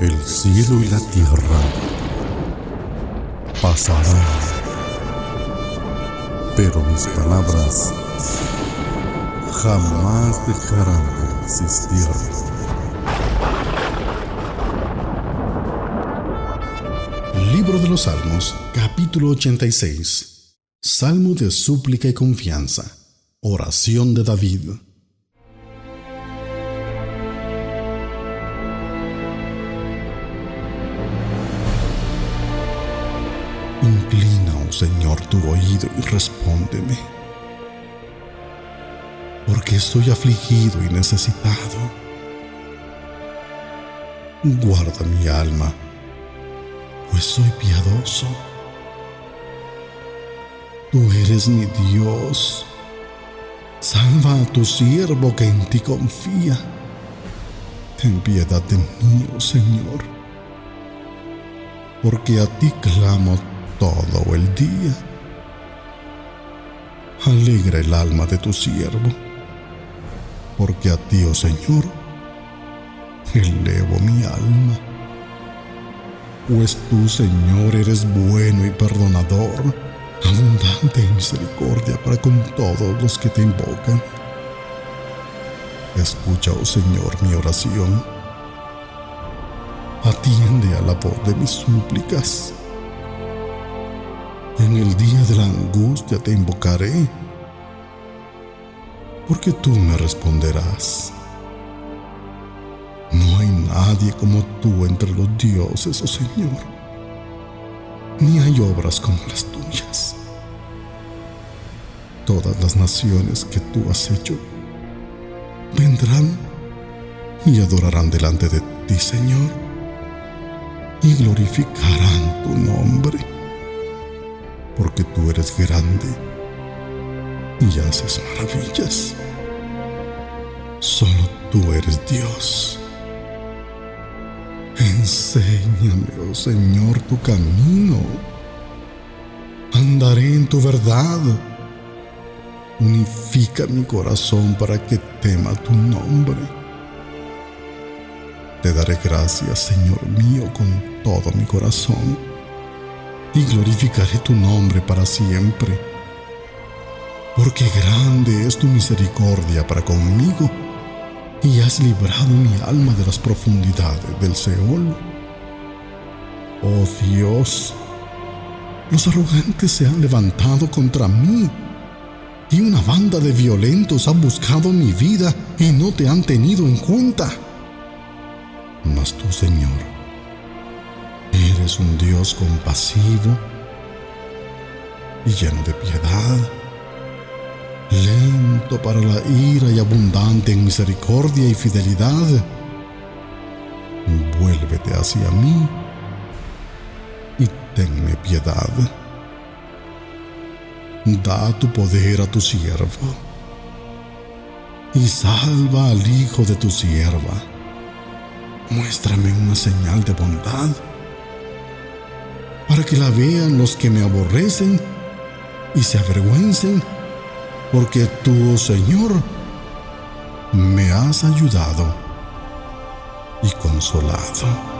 El cielo y la tierra pasarán, pero mis palabras jamás dejarán de existir. Libro de los Salmos, capítulo 86. Salmo de súplica y confianza. Oración de David. Inclina, oh Señor, tu oído y respóndeme. Porque estoy afligido y necesitado. Guarda mi alma, pues soy piadoso. Tú eres mi Dios. Salva a tu siervo que en ti confía. Ten piedad de mí, oh Señor, porque a ti clamo todo el día. Alegra el alma de tu siervo, porque a ti, oh Señor, elevo mi alma. Pues tú, Señor, eres bueno y perdonador, abundante en misericordia para con todos los que te invocan. Escucha, oh Señor, mi oración. Atiende a la voz de mis súplicas en el día de la angustia te invocaré, porque tú me responderás. No hay nadie como tú entre los dioses, oh Señor, ni hay obras como las tuyas. Todas las naciones que tú has hecho vendrán y adorarán delante de ti, Señor, y glorificarán tu nombre porque tú eres grande y haces maravillas. Solo tú eres Dios. Enséñame, oh Señor, tu camino. Andaré en tu verdad. Unifica mi corazón para que tema tu nombre. Te daré gracias, Señor mío, con todo mi corazón y glorificaré tu nombre para siempre. Porque grande es tu misericordia para conmigo y has librado mi alma de las profundidades del Seol. Oh Dios, los arrogantes se han levantado contra mí y una banda de violentos ha buscado mi vida y no te han tenido en cuenta. Mas tú, Señor, Eres un Dios compasivo y lleno de piedad, lento para la ira y abundante en misericordia y fidelidad. Vuélvete hacia mí y tenme piedad. Da tu poder a tu siervo y salva al hijo de tu sierva. Muéstrame una señal de bondad que la vean los que me aborrecen y se avergüencen, porque tú, Señor, me has ayudado y consolado.